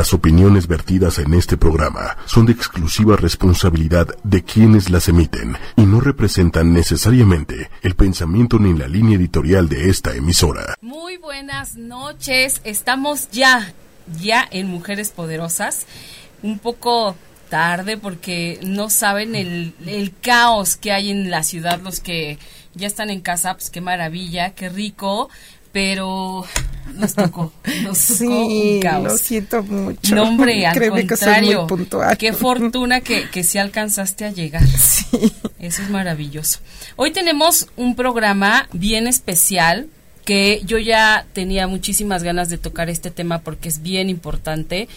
Las opiniones vertidas en este programa son de exclusiva responsabilidad de quienes las emiten y no representan necesariamente el pensamiento ni la línea editorial de esta emisora. Muy buenas noches, estamos ya, ya en Mujeres Poderosas, un poco tarde porque no saben el, caos que hay en la ciudad, los que ya están en casa, pues qué maravilla, qué rico, pero nos tocó, nos sí, un caos. Lo siento mucho. No, hombre, al Créeme contrario. Que puntual. Qué fortuna que, que sí alcanzaste a llegar. Sí. Eso es maravilloso. Hoy tenemos un programa bien especial que yo ya tenía muchísimas ganas de tocar este tema porque es bien importante.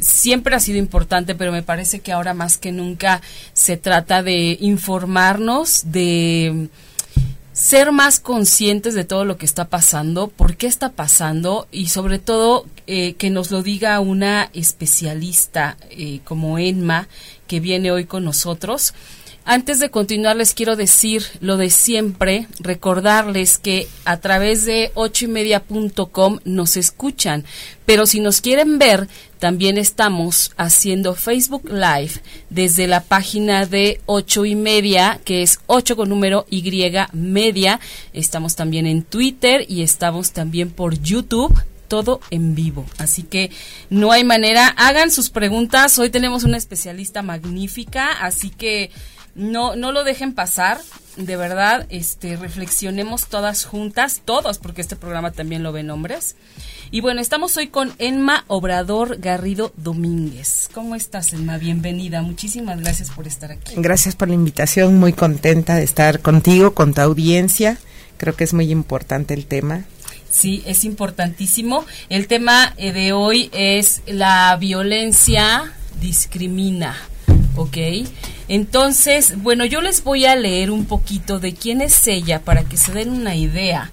Siempre ha sido importante, pero me parece que ahora más que nunca se trata de informarnos, de ser más conscientes de todo lo que está pasando, por qué está pasando y sobre todo eh, que nos lo diga una especialista eh, como Enma que viene hoy con nosotros. Antes de continuar les quiero decir lo de siempre, recordarles que a través de ochoymedia.com nos escuchan, pero si nos quieren ver, también estamos haciendo Facebook Live desde la página de ocho y media, que es 8 con número Y media. Estamos también en Twitter y estamos también por YouTube todo en vivo. Así que no hay manera. Hagan sus preguntas. Hoy tenemos una especialista magnífica, así que no, no lo dejen pasar. De verdad, este, reflexionemos todas juntas, todos, porque este programa también lo ven hombres. Y bueno, estamos hoy con Enma Obrador Garrido Domínguez. ¿Cómo estás, Enma? Bienvenida. Muchísimas gracias por estar aquí. Gracias por la invitación. Muy contenta de estar contigo, con tu audiencia. Creo que es muy importante el tema. Sí, es importantísimo. El tema eh, de hoy es la violencia discrimina. ¿ok? Entonces, bueno, yo les voy a leer un poquito de quién es ella para que se den una idea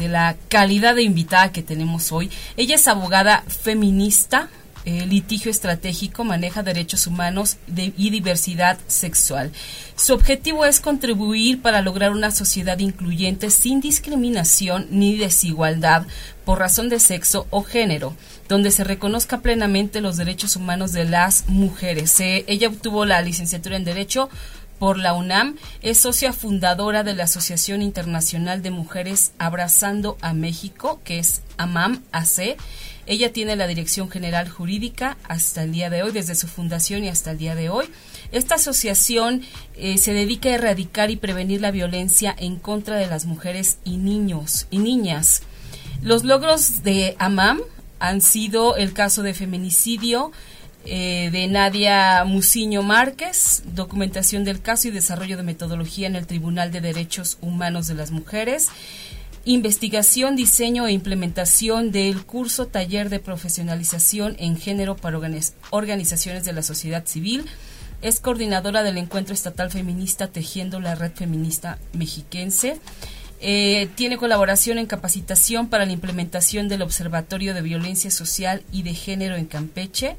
de la calidad de invitada que tenemos hoy. Ella es abogada feminista, eh, litigio estratégico, maneja derechos humanos y diversidad sexual. Su objetivo es contribuir para lograr una sociedad incluyente sin discriminación ni desigualdad por razón de sexo o género, donde se reconozca plenamente los derechos humanos de las mujeres. Eh, ella obtuvo la licenciatura en Derecho por la UNAM, es socia fundadora de la Asociación Internacional de Mujeres Abrazando a México, que es AMAM AC. Ella tiene la dirección general jurídica hasta el día de hoy, desde su fundación y hasta el día de hoy. Esta asociación eh, se dedica a erradicar y prevenir la violencia en contra de las mujeres y niños y niñas. Los logros de AMAM han sido el caso de feminicidio, eh, de Nadia Muciño Márquez, documentación del caso y desarrollo de metodología en el Tribunal de Derechos Humanos de las Mujeres, investigación, diseño e implementación del curso taller de profesionalización en género para organizaciones de la sociedad civil, es coordinadora del Encuentro Estatal Feminista Tejiendo la Red Feminista Mexiquense. Eh, tiene colaboración en capacitación para la implementación del Observatorio de Violencia Social y de Género en Campeche.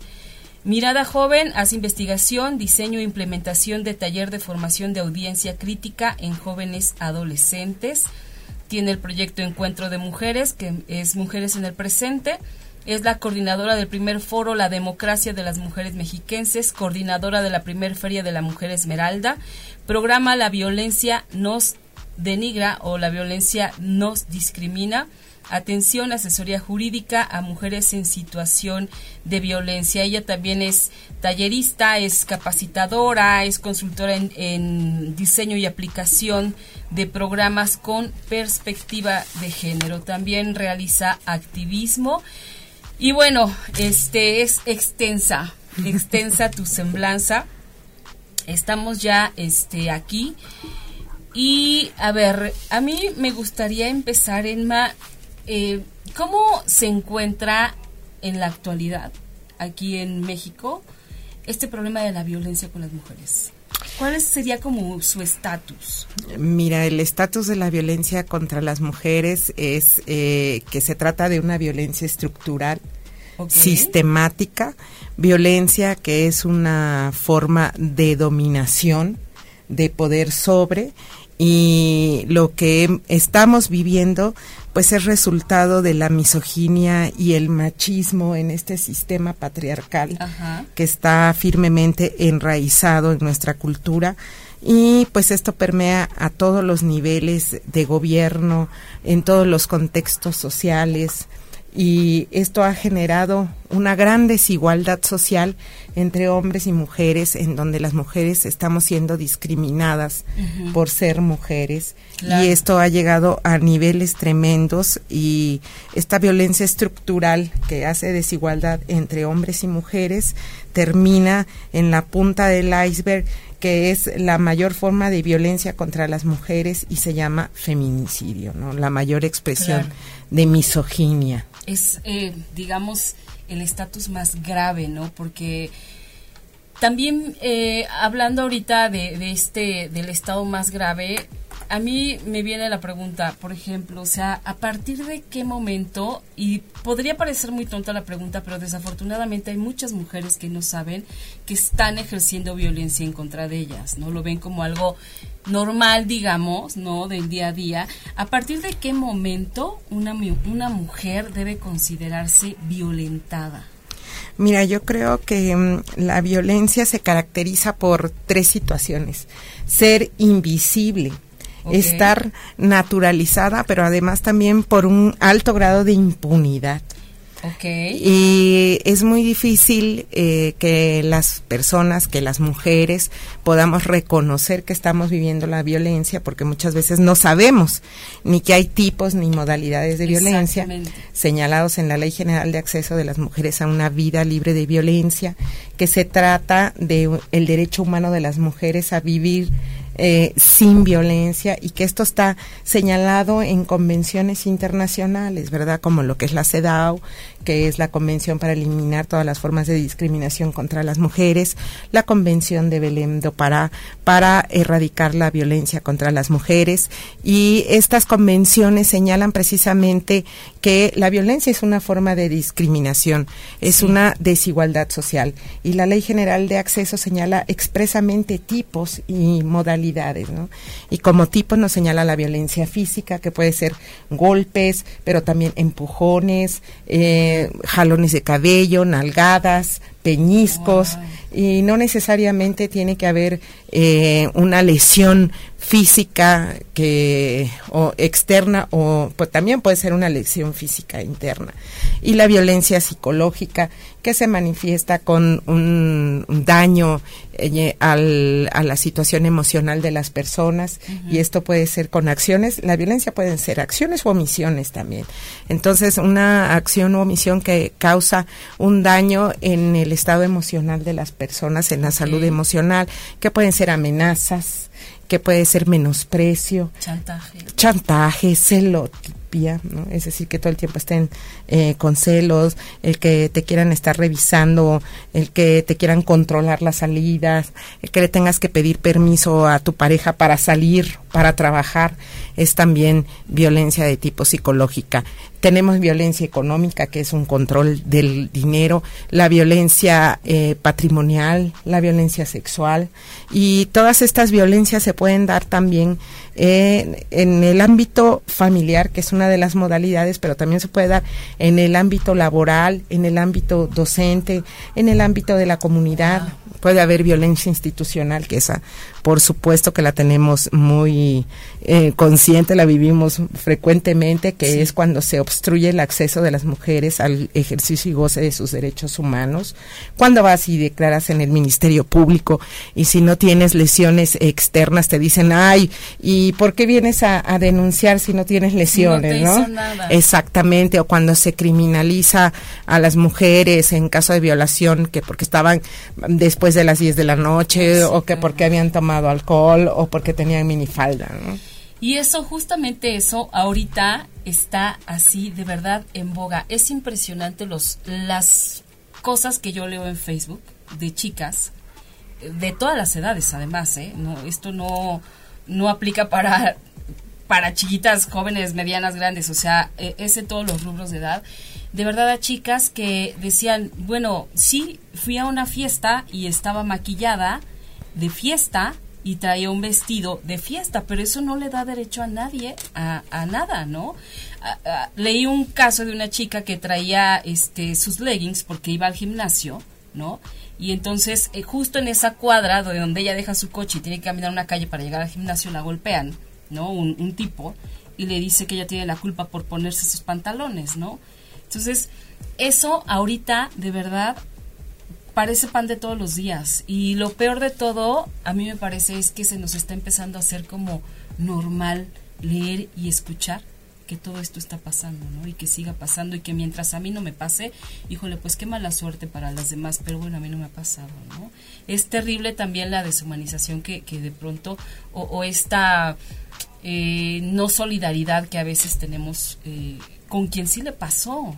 Mirada Joven hace investigación, diseño e implementación de taller de formación de audiencia crítica en jóvenes adolescentes. Tiene el proyecto Encuentro de Mujeres, que es Mujeres en el Presente. Es la coordinadora del primer foro La Democracia de las Mujeres Mexiquenses, coordinadora de la primer Feria de la Mujer Esmeralda. Programa La Violencia Nos Denigra o La Violencia Nos Discrimina atención, asesoría jurídica a mujeres en situación de violencia. Ella también es tallerista, es capacitadora, es consultora en, diseño y aplicación de programas con perspectiva de género. También realiza activismo. Y bueno, este es extensa, extensa tu semblanza. Estamos ya este aquí. Y a ver, a mí me gustaría empezar, Enma, eh, ¿Cómo se encuentra en la actualidad aquí en México este problema de la violencia con las mujeres? ¿Cuál sería como su estatus? Mira, el estatus de la violencia contra las mujeres es eh, que se trata de una violencia estructural, sistemática, violencia que es una forma de dominación, de poder sobre y lo que estamos viviendo pues es resultado de la misoginia y el machismo en este sistema patriarcal que está firmemente enraizado en nuestra cultura. Y pues esto permea a todos los niveles de gobierno, en todos los contextos sociales, y esto ha generado una gran desigualdad social entre hombres y mujeres en donde las mujeres estamos siendo discriminadas por ser mujeres. Y esto ha llegado a niveles tremendos y esta violencia estructural que hace desigualdad entre hombres y mujeres termina en la punta del iceberg que es la mayor forma de violencia contra las mujeres y se llama feminicidio, ¿no? La mayor expresión de misoginia. Es, eh, digamos, el estatus más grave, ¿no? Porque también eh, hablando ahorita de, de, este, del estado más grave, a mí me viene la pregunta, por ejemplo, o sea, ¿a partir de qué momento? Y podría parecer muy tonta la pregunta, pero desafortunadamente hay muchas mujeres que no saben que están ejerciendo violencia en contra de ellas, ¿no? Lo ven como algo normal, digamos, ¿no? Del día a día. ¿A partir de qué momento una, una mujer debe considerarse violentada? Mira, yo creo que mm, la violencia se caracteriza por tres situaciones. Ser invisible, estar naturalizada, pero además también por un alto grado de impunidad. Okay. Y es muy difícil eh, que las personas, que las mujeres podamos reconocer que estamos viviendo la violencia porque muchas veces no sabemos ni que hay tipos ni modalidades de violencia señalados en la Ley General de Acceso de las Mujeres a una vida libre de violencia, que se trata de el derecho humano de las mujeres a vivir eh, sin violencia y que esto está señalado en convenciones internacionales, ¿verdad? Como lo que es la CEDAW, que es la Convención para eliminar todas las formas de discriminación contra las mujeres, la Convención de Belém do Pará para erradicar la violencia contra las mujeres. Y estas convenciones señalan precisamente que la violencia es una forma de discriminación, es una desigualdad social. Y la Ley General de Acceso señala expresamente tipos y modalidades, ¿no? Y como tipo nos señala la violencia física, que puede ser golpes, pero también empujones, eh, jalones de cabello, nalgadas, peñiscos, y no necesariamente tiene que haber eh, una lesión física que o externa o pues, también puede ser una lesión física interna. Y la violencia psicológica que se manifiesta con un, daño eh, al, a la situación emocional de las personas y esto puede ser con acciones. La violencia pueden ser acciones o omisiones también. Entonces una acción o omisión que causa un daño en el estado emocional de las personas en la salud emocional que pueden ser amenazas que puede ser menosprecio, chantaje, chantaje ¿no? es decir, que todo el tiempo estén eh, con celos, el que te quieran estar revisando, el que te quieran controlar las salidas, el que le tengas que pedir permiso a tu pareja para salir, para trabajar, es también violencia de tipo psicológica. Tenemos violencia económica, que es un control del dinero, la violencia eh, patrimonial, la violencia sexual, y todas estas violencias se pueden dar también eh, en el ámbito familiar, que es una de las modalidades, pero también se puede dar en el ámbito laboral, en el ámbito docente, en el ámbito de la comunidad. Puede haber violencia institucional, que esa, por supuesto que la tenemos muy eh, consciente, la vivimos frecuentemente, que es cuando se obstruye el acceso de las mujeres al ejercicio y goce de sus derechos humanos. Cuando vas y declaras en el Ministerio Público y si no tienes lesiones externas te dicen, ay, ¿y por qué vienes a, denunciar si no tienes lesiones? No, Exactamente, o cuando se criminaliza a las mujeres en caso de violación, que porque estaban después de las 10 de la noche o que porque habían tomado alcohol o porque tenían minifalda. Y eso, justamente eso, ahorita está así de verdad en boga. Es impresionante los, las cosas que yo leo en Facebook de chicas, de todas las edades además, ¿eh? No, esto no, no aplica para, para chiquitas, jóvenes, medianas, grandes, o sea, e, es en todos los rubros de edad de verdad a chicas que decían, bueno, sí, fui a una fiesta y estaba maquillada de fiesta, y traía un vestido de fiesta, pero eso no le da derecho a nadie a, a nada, ¿no? leí un caso de una chica que traía este sus leggings porque iba al gimnasio, ¿no? Y entonces, eh, justo en esa cuadra de donde ella deja su coche y tiene que caminar una calle para llegar al gimnasio, la golpean, ¿no? Un, un tipo, y le dice que ella tiene la culpa por ponerse sus pantalones, ¿no? Entonces, eso ahorita, de verdad, parece pan de todos los días. Y lo peor de todo, a mí me parece, es que se nos está empezando a hacer como normal leer y escuchar que todo esto está pasando, ¿no? Y que siga pasando y que mientras a mí no me pase, híjole, pues qué mala suerte para las demás, pero bueno, a mí no me ha pasado, ¿no? Es terrible también la deshumanización que, que de pronto, o, esta eh, no solidaridad que a veces tenemos eh, con quien sí le pasó.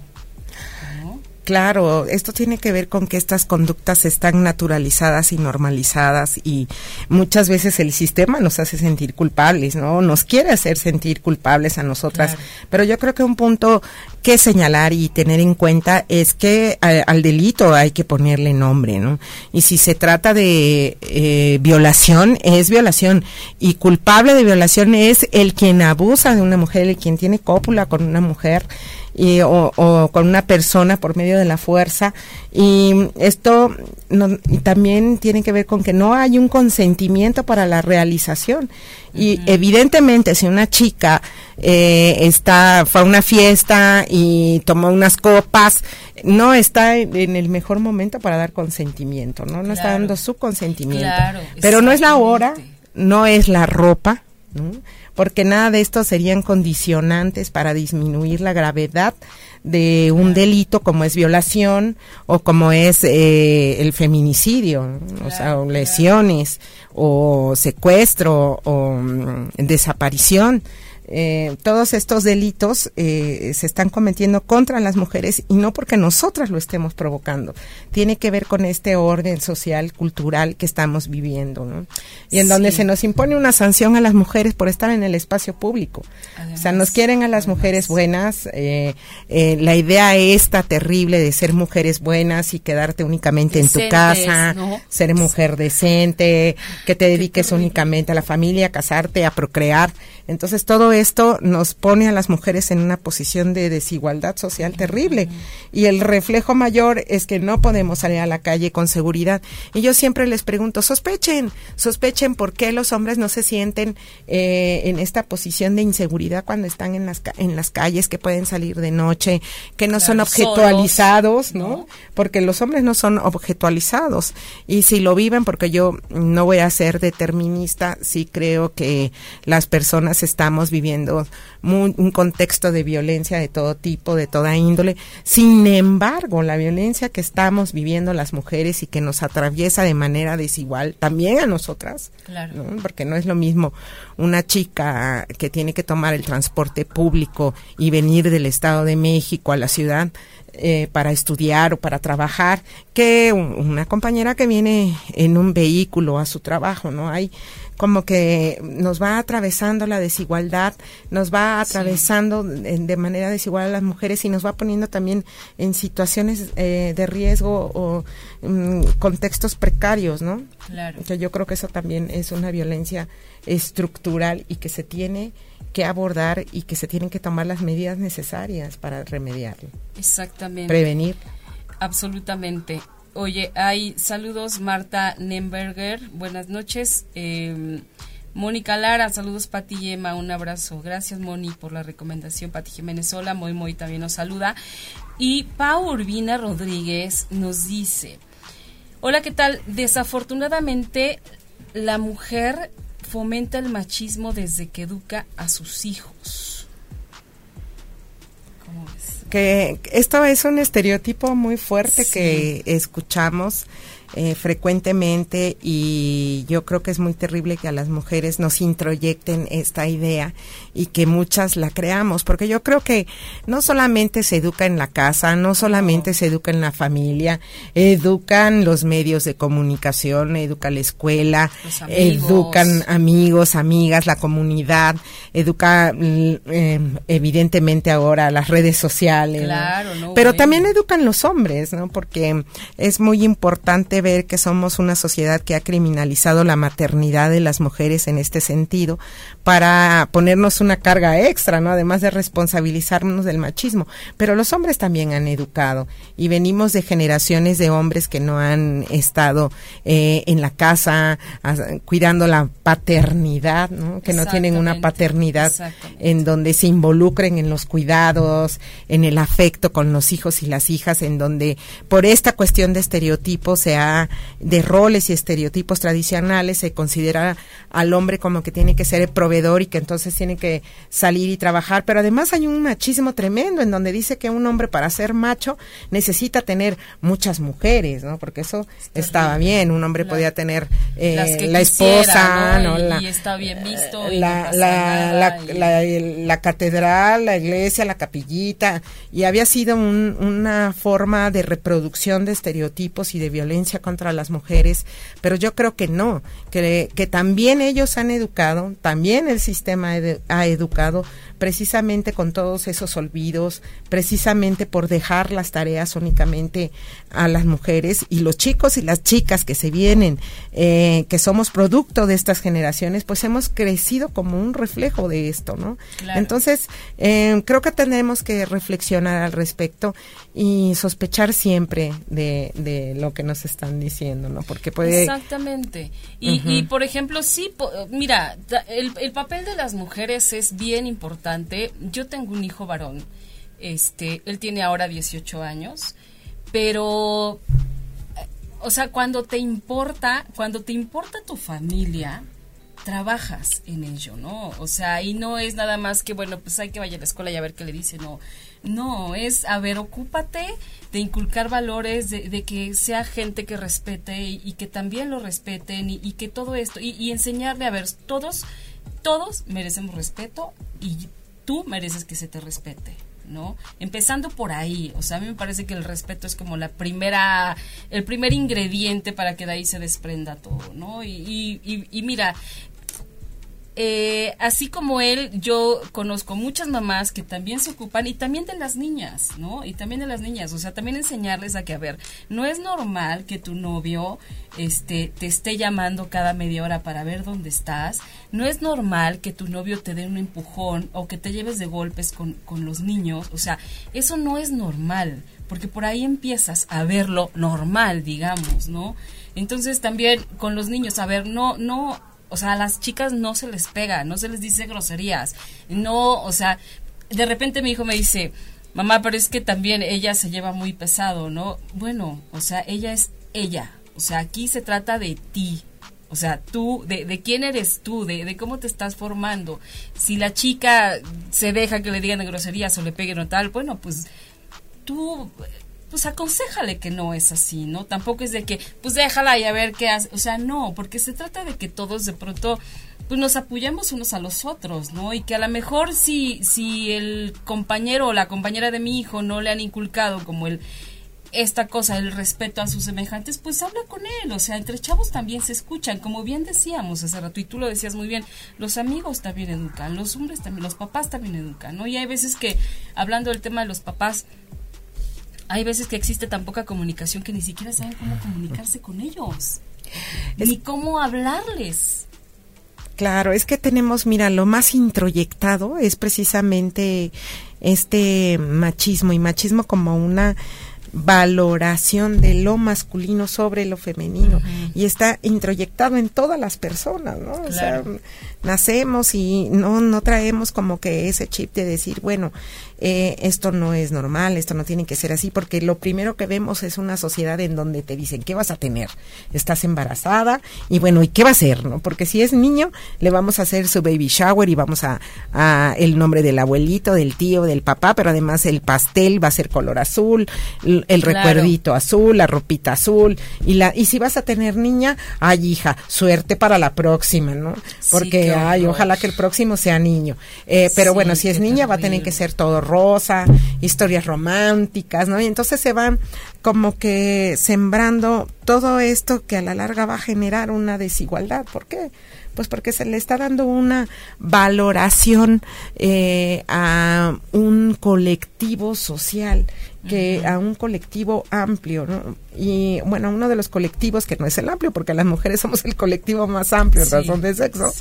Claro, esto tiene que ver con que estas conductas están naturalizadas y normalizadas y muchas veces el sistema nos hace sentir culpables, ¿no? Nos quiere hacer sentir culpables a nosotras. Pero yo creo que un punto que señalar y tener en cuenta es que al delito hay que ponerle nombre, ¿no? Y si se trata de eh, violación, es violación. Y culpable de violación es el quien abusa de una mujer, el quien tiene cópula con una mujer y, o, con una persona por medio de la fuerza. Y esto y también tiene que ver con que no hay un consentimiento para la realización. Y evidentemente si una chica eh, está, fue a una fiesta y tomó unas copas, no está en el mejor momento para dar consentimiento, ¿no? No está dando su consentimiento. Pero no es la hora, no es la ropa, ¿no? Porque nada de esto serían condicionantes para disminuir la gravedad de un delito como es violación o como es eh, el feminicidio, o sea, o lesiones o secuestro o mm, desaparición eh, todos estos delitos eh, se están cometiendo contra las mujeres y no porque nosotras lo estemos provocando. Tiene que ver con este orden social, cultural que estamos viviendo, ¿no? Y en donde se nos impone una sanción a las mujeres por estar en el espacio público. o sea, nos quieren a las mujeres buenas. Eh, eh, la idea esta terrible de ser mujeres buenas y quedarte únicamente en tu casa, ser mujer decente, que te dediques únicamente a la familia, a casarte, a procrear. Entonces todo esto nos pone a las mujeres en una posición de desigualdad social terrible. Y el reflejo mayor es que no podemos salir a la calle con seguridad. Y yo siempre les pregunto, sospechen, sospechen por qué los hombres no se sienten eh, en esta posición de inseguridad cuando están en las, en las calles, que pueden salir de noche, que no son objetualizados, ¿no? Porque los hombres no son objetualizados. Y si lo viven, porque yo no voy a ser determinista, sí creo que las personas estamos viviendo un contexto de violencia de todo tipo, de toda índole. Sin embargo, la violencia que estamos viviendo las mujeres y que nos atraviesa de manera desigual también a nosotras, porque no es lo mismo una chica que tiene que tomar el transporte público y venir del Estado de México a la ciudad eh, para estudiar o para trabajar que una compañera que viene en un vehículo a su trabajo, ¿no? Hay como que nos va atravesando la desigualdad, nos va atravesando de, manera desigual a las mujeres y nos va poniendo también en situaciones eh, de riesgo o mm, contextos precarios, ¿no? Claro. Que yo creo que eso también es una violencia estructural y que se tiene que abordar y que se tienen que tomar las medidas necesarias para remediarlo. Exactamente. Prevenir. Absolutamente. Oye, hay saludos, Marta Nemberger, buenas noches. Eh, Mónica Lara, saludos Pati Yema, un abrazo. Gracias Moni por la recomendación. Pati Jiménez, hola, Moy Moy también nos saluda. Y Pau Urbina Rodríguez nos dice, hola, ¿qué tal? Desafortunadamente, la mujer fomenta el machismo desde que educa a sus hijos. Que esto es un estereotipo muy fuerte que escuchamos eh, frecuentemente y yo creo que es muy terrible que a las mujeres nos introyecten esta idea y que muchas la creamos, porque yo creo que no solamente se educa en la casa, no solamente se educa en la familia, educan los medios de comunicación, educa la escuela, educan amigos, amigas, la comunidad, educa mm, em, evidentemente ahora las redes sociales, pero también educan los hombres, ¿no? Porque es muy importante ver que somos una sociedad que ha criminalizado la maternidad de las mujeres en este sentido para ponernos una carga extra, ¿no? Además de responsabilizarnos del machismo. Pero los hombres también han educado y venimos de generaciones de hombres que no han estado eh, en la casa cuidando la paternidad, ¿no? Que no tienen una paternidad en donde se involucren en los cuidados, en el afecto con los hijos y las hijas, en donde por esta cuestión de estereotipos, se ha, de roles y estereotipos tradicionales, se considera al hombre como que tiene que ser el proveedor y que entonces tiene que salir y trabajar, pero además hay un machismo tremendo en donde dice que un hombre para ser macho necesita tener muchas mujeres, ¿no? Porque eso estaba bien, un hombre podía tener eh, la esposa, ¿no? La, y está bien visto. La, la, la, catedral, la iglesia, la capillita, y había sido una forma de reproducción de estereotipos y de violencia contra las mujeres, pero yo creo que no, que, que también ellos han educado, también el sistema ha educado precisamente con todos esos olvidos, precisamente por dejar las tareas únicamente a las mujeres y los chicos y las chicas que se vienen, eh, que somos producto de estas generaciones, pues hemos crecido como un reflejo de esto, ¿no? Entonces, eh, creo que tenemos que reflexionar al respecto y sospechar siempre de, de lo que nos están diciendo, ¿no? Porque puede... Exactamente. Y, y por ejemplo, sí, mira, el, el papel de las mujeres es bien importante. Yo tengo un hijo varón, este, él tiene ahora 18 años, pero o sea, cuando te importa, cuando te importa tu familia, trabajas en ello, ¿no? O sea, y no es nada más que, bueno, pues hay que vaya a la escuela y a ver qué le dice, no. No, es, a ver, ocúpate de inculcar valores, de, que sea gente que respete y, que también lo respeten y, que todo esto, y, enseñarle, a ver, todos, todos merecemos respeto y tú mereces que se te respete. ¿no? Empezando por ahí, o sea, a mí me parece que el respeto es como la primera, el primer ingrediente para que de ahí se desprenda todo, ¿no? Y, y mira, eh, así como él, yo conozco muchas mamás que también se ocupan y también de las niñas, ¿no? Y también de las niñas, o sea, también enseñarles a que, a ver, no es normal que tu novio este, te esté llamando cada media hora para ver dónde estás, no es normal que tu novio te dé un empujón o que te lleves de golpes con, con los niños, o sea, eso no es normal, porque por ahí empiezas a verlo normal, digamos, ¿no? Entonces también con los niños, a ver, no, no o sea, a las chicas no se les pega, no se les dice groserías. No, o sea, de repente mi hijo me dice, mamá, pero es que también ella se lleva muy pesado, ¿no? Bueno, o sea, ella es ella. O sea, aquí se trata de ti. O sea, tú, de, de quién eres tú, de, de, cómo te estás formando. Si la chica se deja que le digan groserías o le peguen o tal, bueno, pues tú pues aconsejale que no es así, ¿no? Tampoco es de que, pues déjala y a ver qué hace. O sea, no, porque se trata de que todos de pronto pues nos apoyamos unos a los otros, ¿no? Y que a lo mejor si, si el compañero o la compañera de mi hijo no le han inculcado como el esta cosa, el respeto a sus semejantes, pues habla con él, o sea, entre chavos también se escuchan, como bien decíamos hace rato, y tú lo decías muy bien, los amigos también educan, los hombres también, los papás también educan, ¿no? Y hay veces que, hablando del tema de los papás, hay veces que existe tan poca comunicación que ni siquiera saben cómo comunicarse con ellos, ni cómo hablarles. Claro, es que tenemos, mira, lo más introyectado es precisamente este machismo y machismo como una valoración de lo masculino sobre lo femenino y está introyectado en todas las personas, ¿no? O sea, nacemos y no no traemos como que ese chip de decir, bueno, eh, esto no es normal, esto no tiene que ser así, porque lo primero que vemos es una sociedad en donde te dicen, ¿qué vas a tener? Estás embarazada y bueno, ¿y qué va a ser? ¿no? Porque si es niño, le vamos a hacer su baby shower y vamos a, a el nombre del abuelito, del tío, del papá, pero además el pastel va a ser color azul, el, recuerdito azul, la ropita azul y la y si vas a tener niña, ay hija, suerte para la próxima, ¿no? Porque ay, ojalá que el próximo sea niño. Eh, pero bueno, si es niña va a tener que ser todo rosa, historias románticas, ¿no? Y entonces se van como que sembrando todo esto que a la larga va a generar una desigualdad. ¿Por qué? Pues porque se le está dando una valoración eh, a un colectivo social que a un colectivo amplio, ¿no? Y bueno, uno de los colectivos que no es el amplio, porque las mujeres somos el colectivo más amplio en razón de sexo,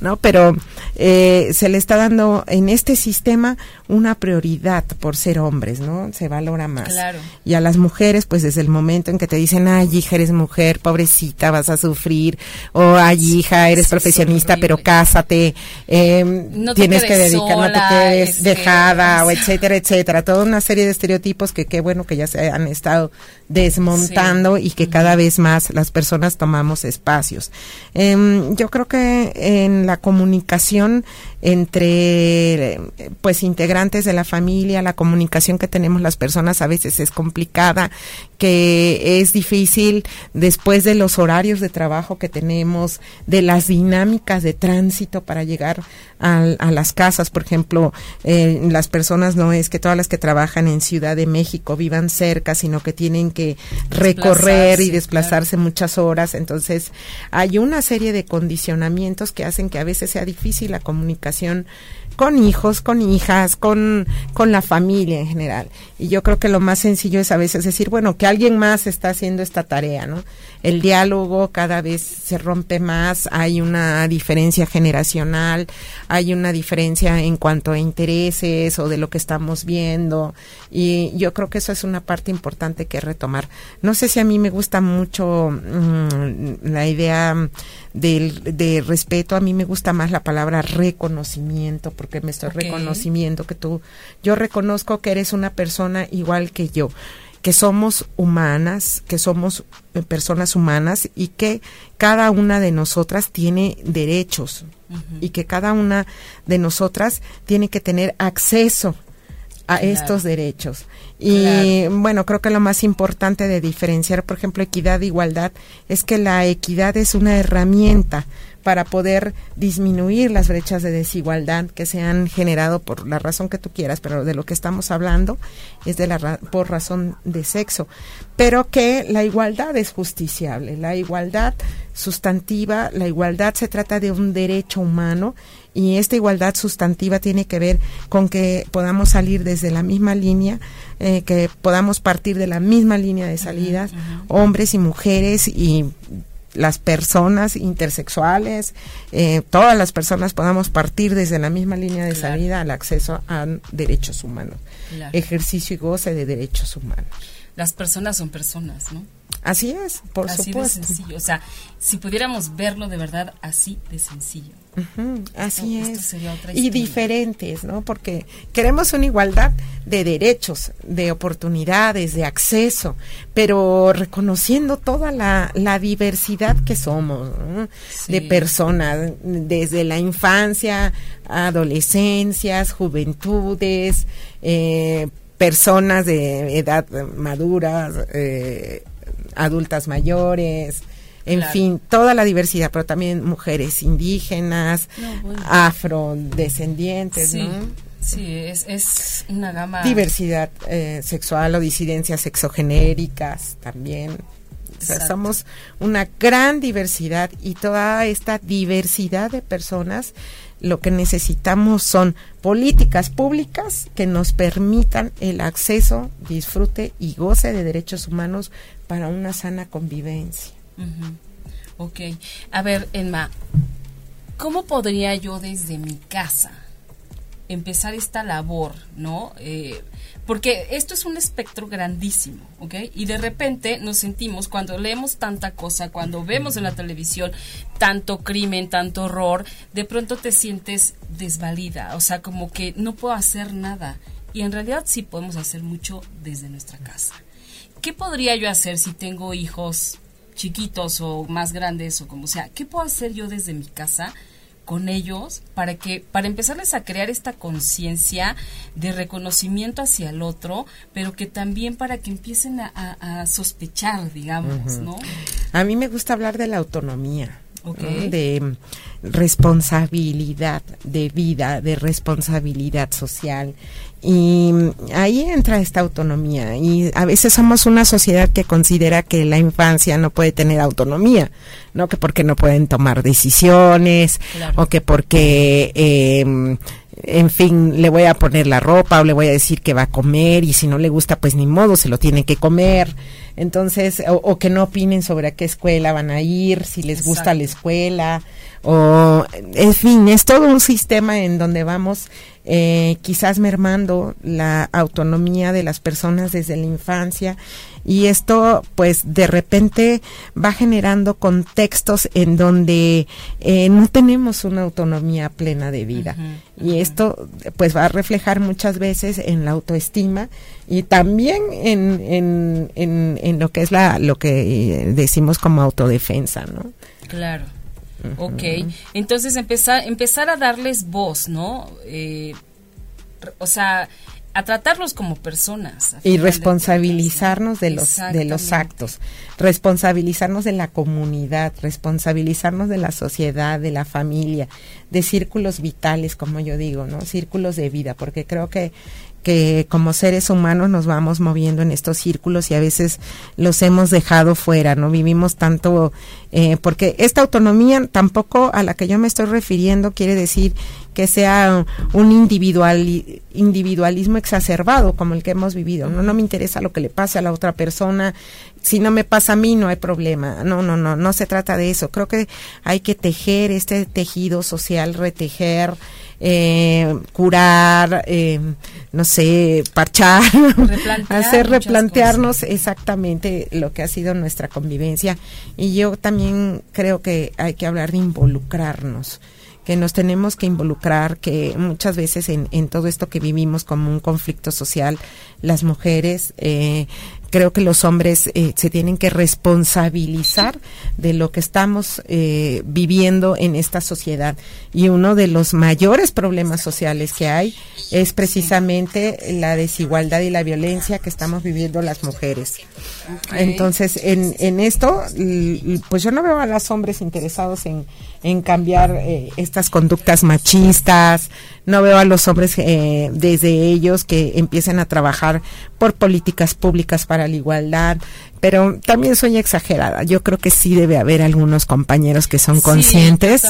¿no? Pero eh, se le está dando en este sistema una prioridad por ser hombres, ¿no? Se valora más. Claro. Y a las mujeres, pues desde el momento en que te dicen, ay, hija, eres mujer, pobrecita, vas a sufrir, o ay, hija, eres profesionista, pero cásate, eh, tienes que dedicar, no te quedes este, dejada, o etcétera, etcétera. Toda una serie de estereotipos que qué bueno que ya se han estado desmontando y que cada vez más las personas tomamos espacios. Em, yo creo que en la comunicación entre pues integrantes de la familia, la comunicación que tenemos las personas a veces es complicada, que es difícil después de los horarios de trabajo que tenemos, de las dinámicas de tránsito para llegar a, a las casas, por ejemplo, eh, las personas no es que todas las que trabajan en Ciudad de México vivan cerca, sino que tienen que recorrer y desplazarse muchas horas, entonces hay una serie de condicionamientos que hacen que a veces sea difícil la comunicación con hijos, con hijas, con, con la familia en general. Y yo creo que lo más sencillo es a veces decir, bueno, que alguien más está haciendo esta tarea, ¿no? El diálogo cada vez se rompe más, hay una diferencia generacional, hay una diferencia en cuanto a intereses o de lo que estamos viendo. Y yo creo que eso es una parte importante que retomar. No sé si a mí me gusta mucho mm, la idea del, de respeto, a mí me gusta más la palabra reconocimiento, porque me estoy reconocimiento que tú, yo reconozco que eres una persona igual que yo, que somos humanas, que somos eh, personas humanas y que cada una de nosotras tiene derechos y que cada una de nosotras tiene que tener acceso a estos derechos. Y bueno, creo que lo más importante de diferenciar, por ejemplo, equidad e igualdad, es que la equidad es una herramienta para poder disminuir las brechas de desigualdad que se han generado por la razón que tú quieras, pero de lo que estamos hablando es de la por razón de sexo, pero que la igualdad es justiciable, la igualdad sustantiva, la igualdad se trata de un derecho humano y esta igualdad sustantiva tiene que ver con que podamos salir desde la misma línea, eh, que podamos partir de la misma línea de salidas, hombres y mujeres y las personas intersexuales, eh, todas las personas podamos partir desde la misma línea de salida al acceso a derechos humanos, ejercicio y goce de derechos humanos. Las personas son personas, ¿no? Así es, por así supuesto. de sencillo. O sea, si pudiéramos verlo de verdad así de sencillo. Así es. Y diferentes, ¿no? Porque queremos una igualdad de derechos, de oportunidades, de acceso, pero reconociendo toda la, la diversidad que somos, de personas, desde la infancia, adolescencias, juventudes, eh, personas de edad madura, eh, adultas mayores, en fin, toda la diversidad, pero también mujeres indígenas, afrodescendientes, sí, ¿no? Sí, es, es una gama. Diversidad eh, sexual o disidencias sexogenéricas también. somos una gran diversidad y toda esta diversidad de personas lo que necesitamos son políticas públicas que nos permitan el acceso, disfrute y goce de derechos humanos para una sana convivencia. Ok. A ver, Emma, ¿cómo podría yo desde mi casa empezar esta labor, no? Eh, porque esto es un espectro grandísimo, ¿ok? Y de repente nos sentimos, cuando leemos tanta cosa, cuando vemos en la televisión tanto crimen, tanto horror, de pronto te sientes desvalida, o sea, como que no puedo hacer nada. Y en realidad sí podemos hacer mucho desde nuestra casa. ¿Qué podría yo hacer si tengo hijos chiquitos o más grandes o como sea? ¿Qué puedo hacer yo desde mi casa? con ellos para que para empezarles a crear esta conciencia de reconocimiento hacia el otro pero que también para que empiecen a, sospechar digamos no a mí me gusta hablar de la autonomía de responsabilidad de vida de responsabilidad social y ahí entra esta autonomía. Y a veces somos una sociedad que considera que la infancia no puede tener autonomía, ¿no? Que porque no pueden tomar decisiones o que porque eh, en fin, le voy a poner la ropa o le voy a decir que va a comer y si no le gusta, pues ni modo, se lo tiene que comer. Entonces, o, que no opinen sobre a qué escuela van a ir, si les gusta la escuela, o, en fin, es todo un sistema en donde vamos eh, quizás mermando la autonomía de las personas desde la infancia. Y esto pues de repente va generando contextos en donde eh, no tenemos una autonomía plena de vida. Y esto pues va a reflejar muchas veces en la autoestima y también en, en, en, en lo que es la lo que decimos como autodefensa no claro Ok, entonces empezar, empezar a darles voz, ¿no? Eh, o sea, a tratarlos como personas. Y responsabilizarnos de, los, de los actos, responsabilizarnos de la comunidad, responsabilizarnos de la sociedad, de la familia, de círculos vitales, como yo digo, ¿no? Círculos de vida, porque creo que que como seres humanos nos vamos moviendo en estos círculos y a veces los hemos dejado fuera, ¿no? Vivimos tanto, eh, porque esta autonomía tampoco a la que yo me estoy refiriendo quiere decir que sea un individual, individualismo exacerbado como el que hemos vivido. No, no me interesa lo que le pase a la otra persona. Si no me pasa a mí, no hay problema. No, no, no, no se trata de eso. Creo que hay que tejer este tejido social, retejer, eh, curar, eh, no sé, parchar, hacer replantearnos exactamente lo que ha sido nuestra convivencia. Y yo también creo que hay que hablar de involucrarnos que nos tenemos que involucrar, que muchas veces en, en todo esto que vivimos como un conflicto social, las mujeres eh, creo que los hombres eh, se tienen que responsabilizar de lo que estamos eh, viviendo en esta sociedad. Y uno de los mayores problemas sociales que hay es precisamente la desigualdad y la violencia que estamos viviendo las mujeres. Entonces, en, en esto, pues yo no veo a los hombres interesados en, en cambiar eh, estas conductas machistas, no veo a los hombres eh, desde ellos que empiecen a trabajar por políticas públicas para la igualdad, pero también soy exagerada. Yo creo que sí debe haber algunos compañeros que son conscientes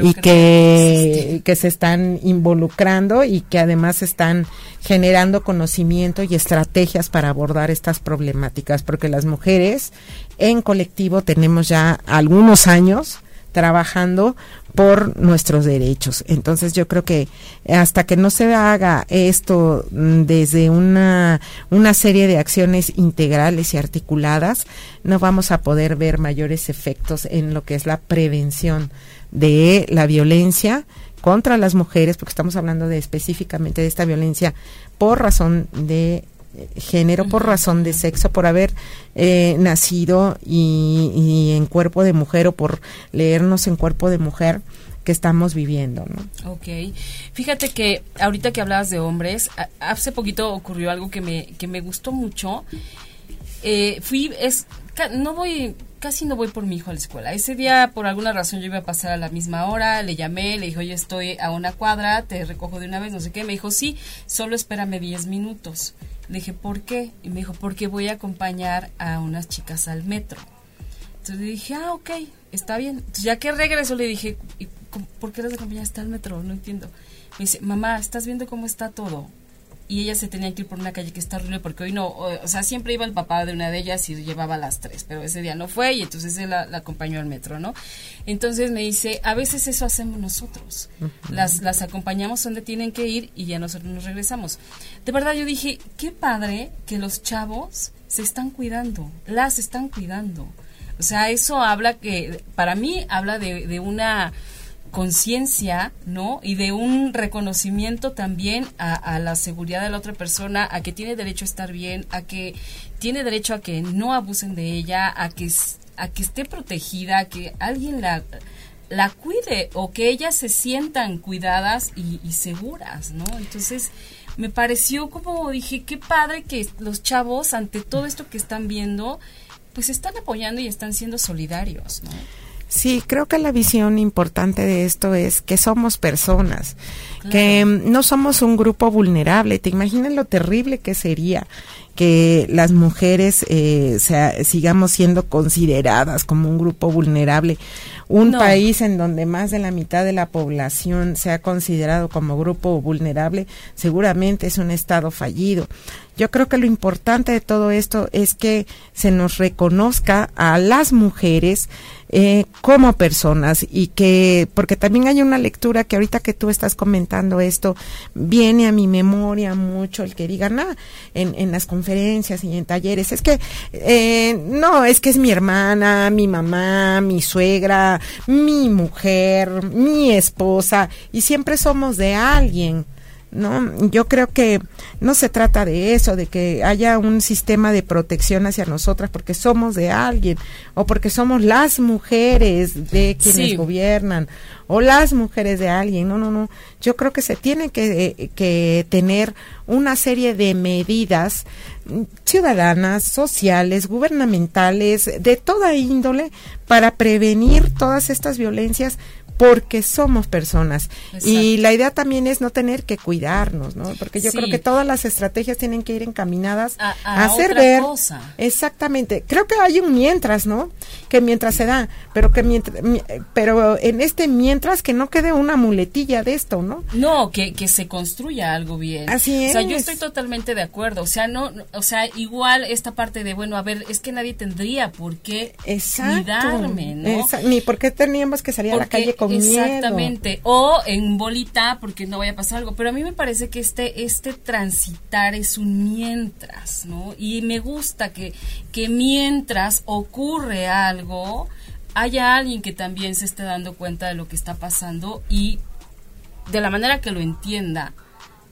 y que, que se están involucrando y que además están generando conocimiento y estrategias para abordar estas problemáticas, porque las mujeres en colectivo tenemos ya algunos años trabajando por nuestros derechos. Entonces yo creo que hasta que no se haga esto mm, desde una, una serie de acciones integrales y articuladas, no vamos a poder ver mayores efectos en lo que es la prevención de la violencia contra las mujeres, porque estamos hablando de específicamente de esta violencia por razón de género por razón de sexo, por haber eh, nacido y, en cuerpo de mujer o por leernos en cuerpo de mujer que estamos viviendo, ¿no? Ok. Fíjate que ahorita que hablabas de hombres, hace poquito ocurrió algo que me, que me gustó mucho. Eh, fui, es, no voy, casi no voy por mi hijo a la escuela. Ese día, por alguna razón, yo iba a pasar a la misma hora, le llamé, le dije, oye, estoy a una cuadra, te recojo de una vez, no sé qué. Me dijo, sí, solo espérame 10 minutos. Le dije, ¿por qué? Y me dijo, porque voy a acompañar a unas chicas al metro. Entonces le dije, ah, ok, está bien. Entonces ya que regreso le dije, ¿por qué las acompañaste al metro? No entiendo. Me dice, mamá, ¿estás viendo cómo está todo? Y ella se tenía que ir por una calle que está horrible porque hoy no, o, sea, siempre iba el papá de una de ellas y llevaba las tres, pero ese día no fue y entonces él la, acompañó al metro, ¿no? Entonces me dice, a veces eso hacemos nosotros, las, las acompañamos donde tienen que ir y ya nosotros nos regresamos. De verdad yo dije, qué padre que los chavos se están cuidando, las están cuidando. O sea, eso habla que, para mí, habla de, de una conciencia, ¿no? Y de un reconocimiento también a, la seguridad de la otra persona, a que tiene derecho a estar bien, a que tiene derecho a que no abusen de ella, a que, a que esté protegida, a que alguien la, la cuide o que ellas se sientan cuidadas y, y seguras, ¿no? Entonces, me pareció como dije, qué padre que los chavos, ante todo esto que están viendo, pues están apoyando y están siendo solidarios, ¿no? Sí, creo que la visión importante de esto es que somos personas, que mm, no somos un grupo vulnerable. ¿Te imaginas lo terrible que sería que las mujeres eh, sigamos siendo consideradas como un grupo vulnerable. Un país en donde más de la mitad de la población sea considerado como grupo vulnerable, seguramente es un estado fallido. Yo creo que lo importante de todo esto es que se nos reconozca a las mujeres eh, como personas y que, porque también hay una lectura que ahorita que tú estás comentando esto, viene a mi memoria mucho el que digan, ah, en, en las conferencias y en talleres, es que, eh, no, es que es mi hermana, mi mamá, mi suegra, mi mujer, mi esposa, y siempre somos de alguien. ¿No? Yo creo que no se trata de eso, de que haya un sistema de protección hacia nosotras porque somos de alguien o porque somos las mujeres de quienes gobiernan o las mujeres de alguien. No, no, no. Yo creo que se tiene que, que tener una serie de medidas ciudadanas, sociales, gubernamentales, de toda índole para prevenir todas estas violencias porque somos personas. Y la idea también es no tener que cuidarnos, ¿no? Porque yo creo que todas las estrategias tienen que ir encaminadas a, hacer ver. Exactamente. Creo que hay un mientras, ¿no? Que mientras se da, pero que mientras, pero en este mientras que no quede una muletilla de esto, ¿no? No, que, que se construya algo bien. Así es. O sea, yo estoy totalmente de acuerdo. O sea, no, o sea, igual esta parte de, bueno, a ver, es que nadie tendría por qué cuidarme, ¿no? Ni por qué teníamos que salir a la calle con Exactamente. O en bolita porque no vaya a pasar algo. Pero a mí me parece que este, este transitar es un mientras, ¿no? Y me gusta que, que mientras ocurre algo, haya alguien que también se esté dando cuenta de lo que está pasando y de la manera que lo entienda.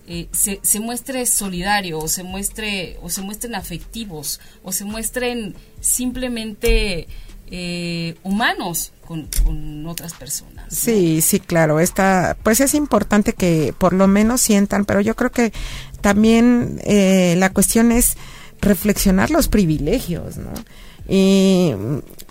Eh, se, se, muestre solidario o se muestre o se muestren afectivos o se muestren simplemente eh, humanos con, otras personas. Sí, sí, claro. Esta, pues es importante que por lo menos sientan, pero yo creo que también eh, la cuestión es reflexionar los privilegios, ¿no? Y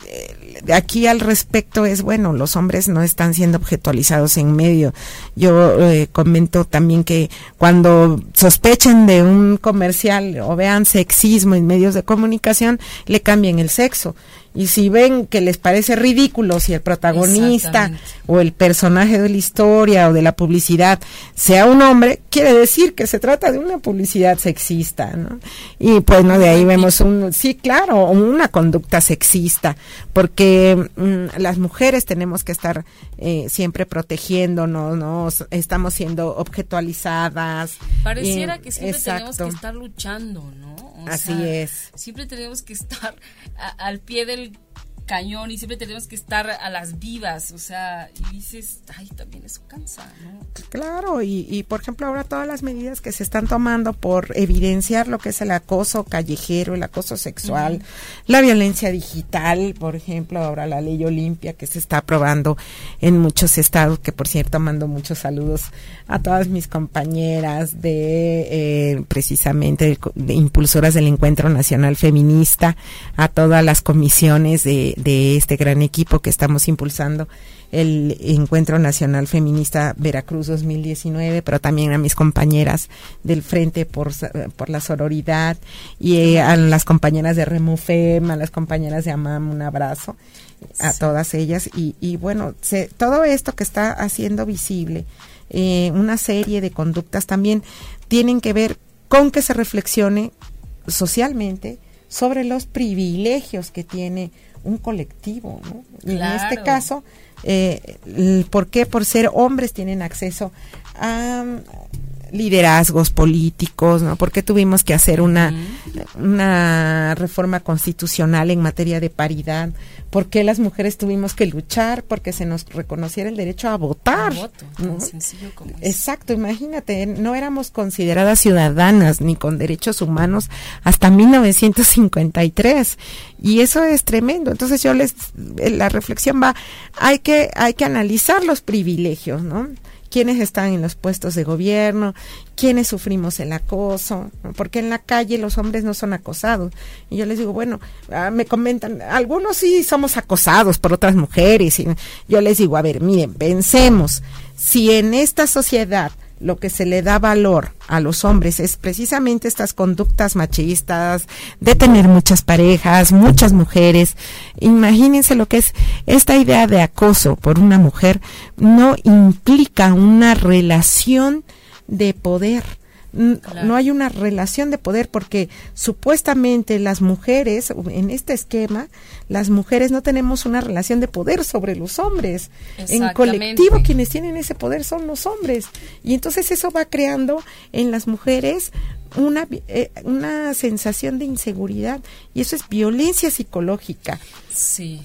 eh, aquí al respecto es, bueno, los hombres no están siendo objetualizados en medio. Yo eh, comento también que cuando sospechen de un comercial o vean sexismo en medios de comunicación, le cambien el sexo y si ven que les parece ridículo si el protagonista o el personaje de la historia o de la publicidad sea un hombre, quiere decir que se trata de una publicidad sexista, ¿no? Y pues no de ahí vemos un sí, claro, una conducta sexista, porque mm, las mujeres tenemos que estar eh, siempre protegiéndonos, ¿no? Estamos siendo objetualizadas. Pareciera que siempre tenemos que estar luchando, ¿no? Así es. Siempre tenemos que estar al pie del cañón y siempre tenemos que estar a las vivas, o sea, y dices, ay, también eso cansa, ¿no? Claro, y, y por ejemplo ahora todas las medidas que se están tomando por evidenciar lo que es el acoso callejero, el acoso sexual, la violencia digital, por ejemplo, ahora la ley Olimpia que se está aprobando en muchos estados, que por cierto mando muchos saludos a todas mis compañeras de eh, precisamente de impulsoras del Encuentro Nacional Feminista, a todas las comisiones de de, este gran equipo que estamos impulsando el Encuentro Nacional Feminista Veracruz 2019, pero también a mis compañeras del Frente por, por la Sororidad y eh, a las compañeras de Remufem, a las compañeras de AMAM, un abrazo a todas ellas. Y, y bueno, todo esto que está haciendo visible, eh, una serie de conductas también tienen que ver con que se reflexione socialmente sobre los privilegios que tiene un colectivo, ¿no? en este caso, eh, ¿por qué? Por ser hombres tienen acceso a liderazgos políticos, ¿no? Porque tuvimos que hacer una, una reforma constitucional en materia de paridad? ¿Por qué las mujeres tuvimos que luchar porque se nos reconociera el derecho a votar? Exacto, imagínate, no éramos consideradas ciudadanas ni con derechos humanos hasta 1953 y eso es tremendo. Entonces yo les la reflexión va hay que hay que analizar los privilegios, ¿no? Quiénes están en los puestos de gobierno, quiénes sufrimos el acoso, porque en la calle los hombres no son acosados. Y yo les digo, bueno, ah, me comentan, algunos sí somos acosados por otras mujeres. Y yo les digo, a ver, miren, pensemos, si en esta sociedad lo que se le da valor a los hombres es precisamente estas conductas machistas de tener muchas parejas, muchas mujeres. Imagínense lo que es esta idea de acoso por una mujer no implica una relación de poder no hay una relación de poder porque supuestamente las mujeres, en este esquema, las mujeres no tenemos una relación de poder sobre los hombres. En colectivo quienes tienen ese poder son los hombres. Y entonces eso va creando en las mujeres una, eh, una sensación de inseguridad y eso es violencia psicológica. Sí.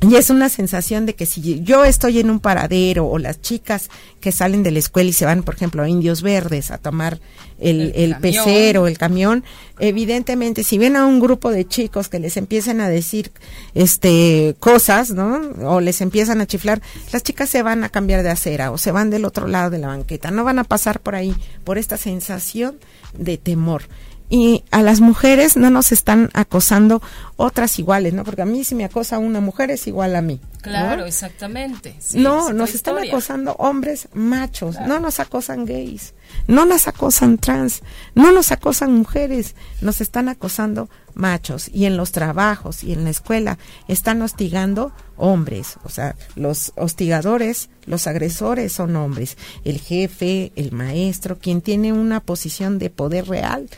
Y es una sensación de que si yo estoy en un paradero o las chicas que salen de la escuela y se van, por ejemplo, a Indios Verdes a tomar el, el, pecero, el camión, evidentemente si ven a un grupo de chicos que les empiezan a decir este cosas, ¿no? O les empiezan a chiflar, las chicas se van a cambiar de acera o se van del otro lado de la banqueta, no van a pasar por ahí por esta sensación de temor y a las mujeres no nos están acosando otras iguales, ¿no? Porque a mí si me acosa una mujer es igual a mí. Claro, exactamente. no, nos están acosando hombres machos, no nos acosan gays, no nos acosan trans, no nos acosan mujeres, nos están acosando machos y en los trabajos y en la escuela están hostigando hombres, o sea, los hostigadores, los agresores son hombres, el jefe, el maestro, quien tiene una posición de poder real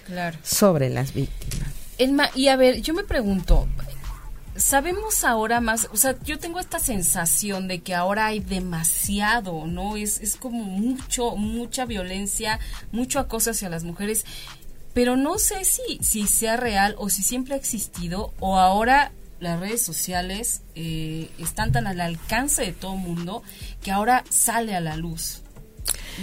sobre las víctimas. y a ver, yo me pregunto, sabemos ahora más, o sea, yo tengo esta sensación de que ahora hay demasiado, ¿no? Es, es como mucho, mucha violencia, mucho acoso hacia las mujeres pero no sé si, si sea real o si siempre ha existido o ahora las redes sociales eh, están tan al alcance de todo mundo que ahora sale a la luz.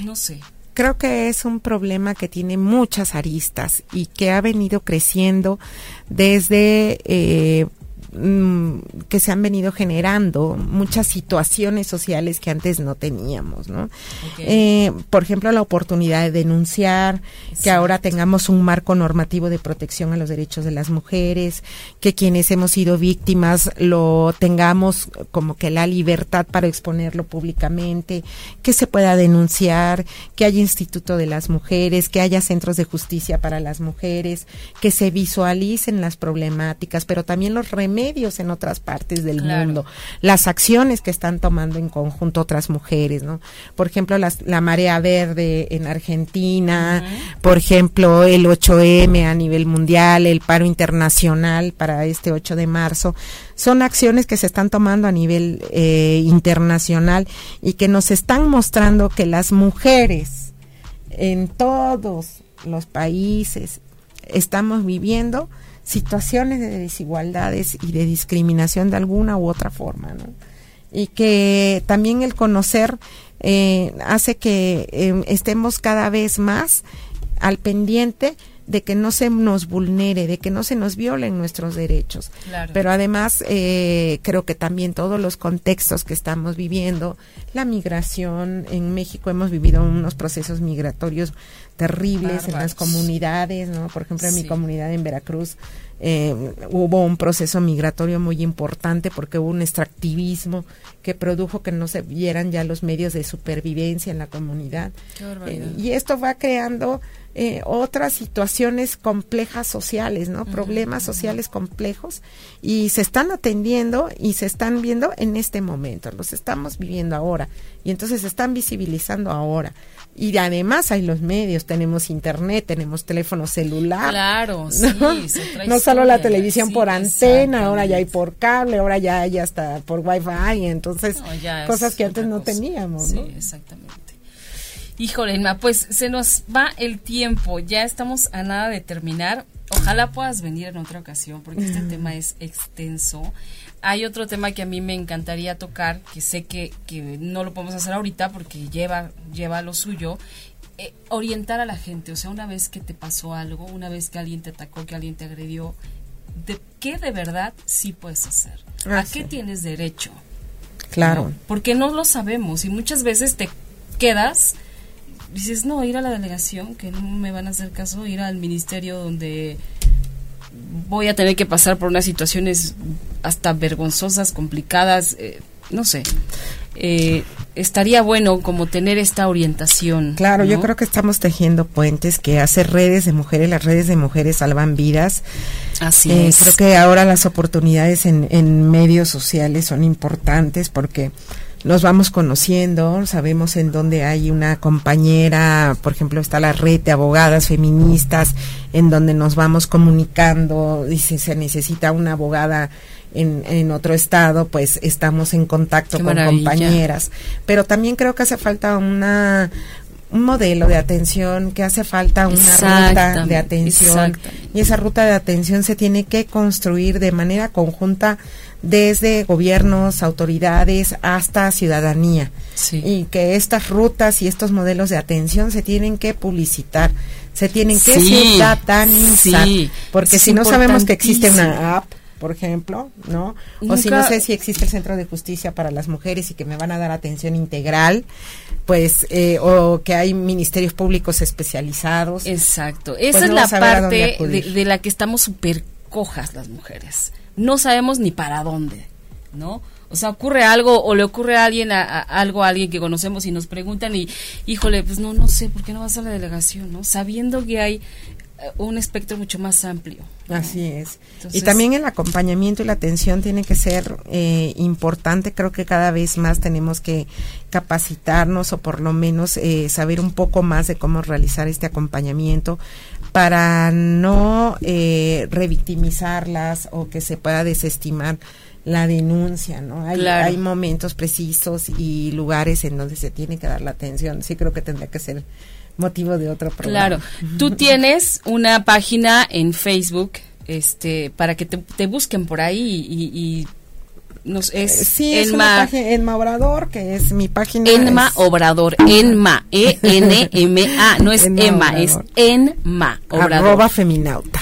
No sé. Creo que es un problema que tiene muchas aristas y que ha venido creciendo desde eh, Mm, que se han venido generando muchas situaciones sociales que antes no teníamos, ¿no? Eh, por ejemplo, la oportunidad de denunciar, que ahora tengamos un marco normativo de protección a los derechos de las mujeres, que quienes hemos sido víctimas lo tengamos como que la libertad para exponerlo públicamente, que se pueda denunciar, que haya instituto de las mujeres, que haya centros de justicia para las mujeres, que se visualicen las problemáticas, pero también los remedios medios en otras partes del mundo, las acciones que están tomando en conjunto otras mujeres, ¿no? Por ejemplo, la marea verde en Argentina, por ejemplo, el 8M a nivel mundial, el paro internacional para este 8 de marzo, son acciones que se están tomando a nivel eh, internacional y que nos están mostrando que las mujeres en todos los países estamos viviendo situaciones de desigualdades y de discriminación de alguna u otra forma, ¿no? Y que también el conocer eh, hace que em, estemos cada vez más al pendiente de que no se nos vulnere, de que no se nos violen nuestros derechos. Pero además eh, creo que también todos los contextos que estamos viviendo, la migración, en México hemos vivido unos procesos migratorios terribles en las comunidades, ¿no? Por ejemplo, en mi comunidad en Veracruz eh, hubo un proceso migratorio muy importante porque hubo un extractivismo que produjo que no se vieran ya los medios de supervivencia en la comunidad. Eh, y esto va creando eh, otras situaciones complejas sociales, ¿no? Problemas sociales complejos y se están atendiendo y se están viendo en este momento, los estamos viviendo ahora y entonces se están visibilizando ahora. Y además hay los medios, tenemos internet, tenemos teléfono celular. Claro, ¿no? sí. no solo la televisión por antena, ahora ya hay por cable, ahora ya hay hasta por wifi, entonces cosas que antes no teníamos. Sí, exactamente. Híjole, Emma, pues se nos va el tiempo, ya estamos a nada de terminar. Ojalá puedas venir en otra ocasión porque este tema es extenso. Hay otro tema que a mí me encantaría tocar, que sé que, que no lo podemos hacer ahorita porque lleva, lleva lo suyo, eh, orientar a la gente, o sea, una vez que te pasó algo, una vez que alguien te atacó, que alguien te agredió, ¿de qué de verdad sí puedes hacer? ¿A qué tienes derecho? Claro. Porque no lo sabemos y muchas veces te quedas, dices, no, ir a la delegación, que no me van a hacer caso, ir al ministerio donde voy a tener que pasar por unas situaciones hasta vergonzosas, complicadas, eh, no sé. Eh, estaría bueno como tener esta orientación. Claro, yo creo que estamos tejiendo puentes, que hacer redes de mujeres, las redes de mujeres salvan vidas. Así Eh, es. Creo que ahora las oportunidades en, en medios sociales son importantes porque nos vamos conociendo, sabemos en dónde hay una compañera, por ejemplo, está la red de abogadas feministas, en donde nos vamos comunicando, y si se necesita una abogada en, en otro estado, pues estamos en contacto Qué con maravilla. compañeras. Pero también creo que hace falta una un modelo de atención, que hace falta una ruta de atención. Y esa ruta de atención se tiene que construir de manera conjunta desde gobiernos, autoridades hasta ciudadanía. Sí. Y que estas rutas y estos modelos de atención se tienen que publicitar, se tienen que Sí, ciudadanizar. sí, porque es si no sabemos que existe una app, por ejemplo, ¿no? O si no sé si existe el Centro de Justicia para las Mujeres y que me van a dar atención integral, pues, eh, o que hay ministerios públicos especializados. Exacto. Esa Pues es no la parte de, de la que estamos súper cojas las mujeres. No sabemos ni para dónde, ¿no? O sea, ocurre algo o le ocurre a alguien a, a- algo a alguien que conocemos y nos preguntan y, híjole, pues no, no sé, ¿por qué no vas a la delegación, no? Sabiendo que hay eh, un espectro mucho más amplio. ¿no? Así es. Entonces- y también el acompañamiento y la atención tiene que ser eh, importante. Creo que cada vez más tenemos que capacitarnos o por lo menos eh, saber un poco más de cómo realizar este acompañamiento para no eh, revictimizarlas o que se pueda desestimar la denuncia, ¿no? Hay, Claro. hay momentos precisos y lugares en donde se tiene que dar la atención. Sí creo que tendría que ser motivo de otro programa. Claro. Tú tienes una página en Facebook este para que te, te busquen por ahí y, y nos es Sí, es una Enma, página, Enma Obrador, que es mi página. Enma es- Obrador, Enma, E N M A, no es Enma Emma, es. Enma Obrador. Arroba Feminauta.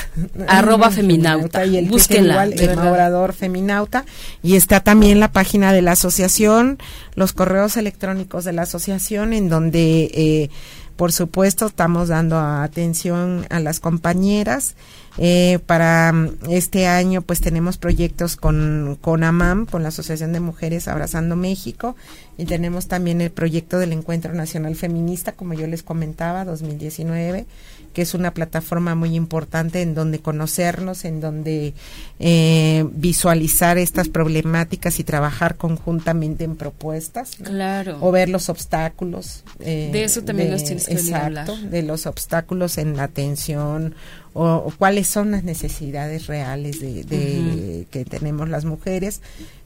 Arroba Feminauta. Y el Búsquenla, igual, Enma verdad. Obrador Feminauta. Y está también la página de la asociación, los correos electrónicos de la asociación, en donde, eh, por supuesto, estamos dando atención a las compañeras. Eh, para mm, este año, pues tenemos proyectos con, con AMAM, con la Asociación de Mujeres Abrazando México, y tenemos también el proyecto del Encuentro Nacional Feminista, como yo les comentaba, 2019, que es una plataforma muy importante en donde conocernos, en donde eh, visualizar estas problemáticas y trabajar conjuntamente en propuestas. ¿no? Claro. o ver los obstáculos. eh, De eso también nos tienes que exacto, hablar. de los obstáculos en la atención o, o cuáles son las necesidades reales de, de- que tenemos las mujeres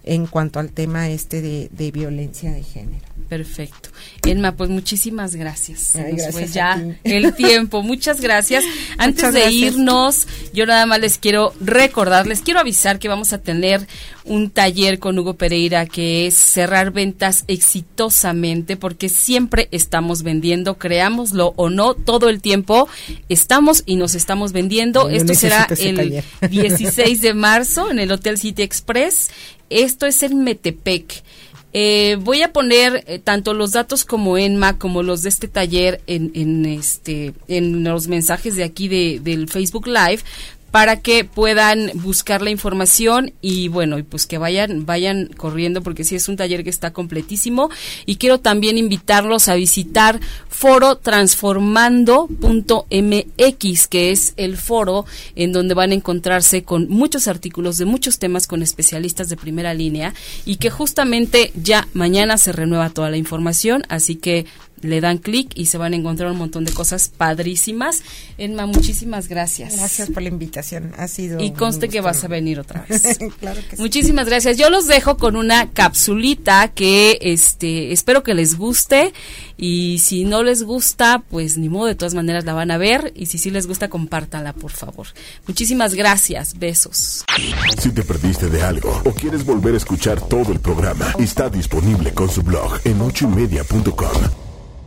en cuanto al tema este de, de violencia de género. Perfecto. Enma, pues muchísimas gracias. Se Ay, nos gracias fue ya el tiempo. Muchas gracias. Antes Muchas de irnos, yo nada más les quiero recordar, les quiero avisar que vamos a tener un taller con Hugo Pereira que es cerrar ventas exitosamente porque siempre estamos vendiendo, creámoslo o no, todo el tiempo estamos y nos estamos vendiendo. Yo Esto será el taller. 16 de marzo en el Hotel City Express. Esto es en Metepec. Eh, voy a poner eh, tanto los datos como Enma como los de este taller en, en este en los mensajes de aquí de, del Facebook Live para que puedan buscar la información y bueno, y pues que vayan vayan corriendo porque sí es un taller que está completísimo. Y quiero también invitarlos a visitar forotransformando.mx, que es el foro en donde van a encontrarse con muchos artículos de muchos temas con especialistas de primera línea y que justamente ya mañana se renueva toda la información, así que le dan clic y se van a encontrar un montón de cosas padrísimas. Enma, muchísimas gracias. Gracias por la invitación. Ha sido Y conste que vas a venir otra vez. claro que sí. Muchísimas gracias. Yo los dejo con una capsulita que este espero que les guste y si no les gusta, pues ni modo, de todas maneras la van a ver y si sí les gusta, compártanla, por favor. Muchísimas gracias. Besos. Si te perdiste de algo o quieres volver a escuchar todo el programa, está disponible con su blog en ochoymedia.com.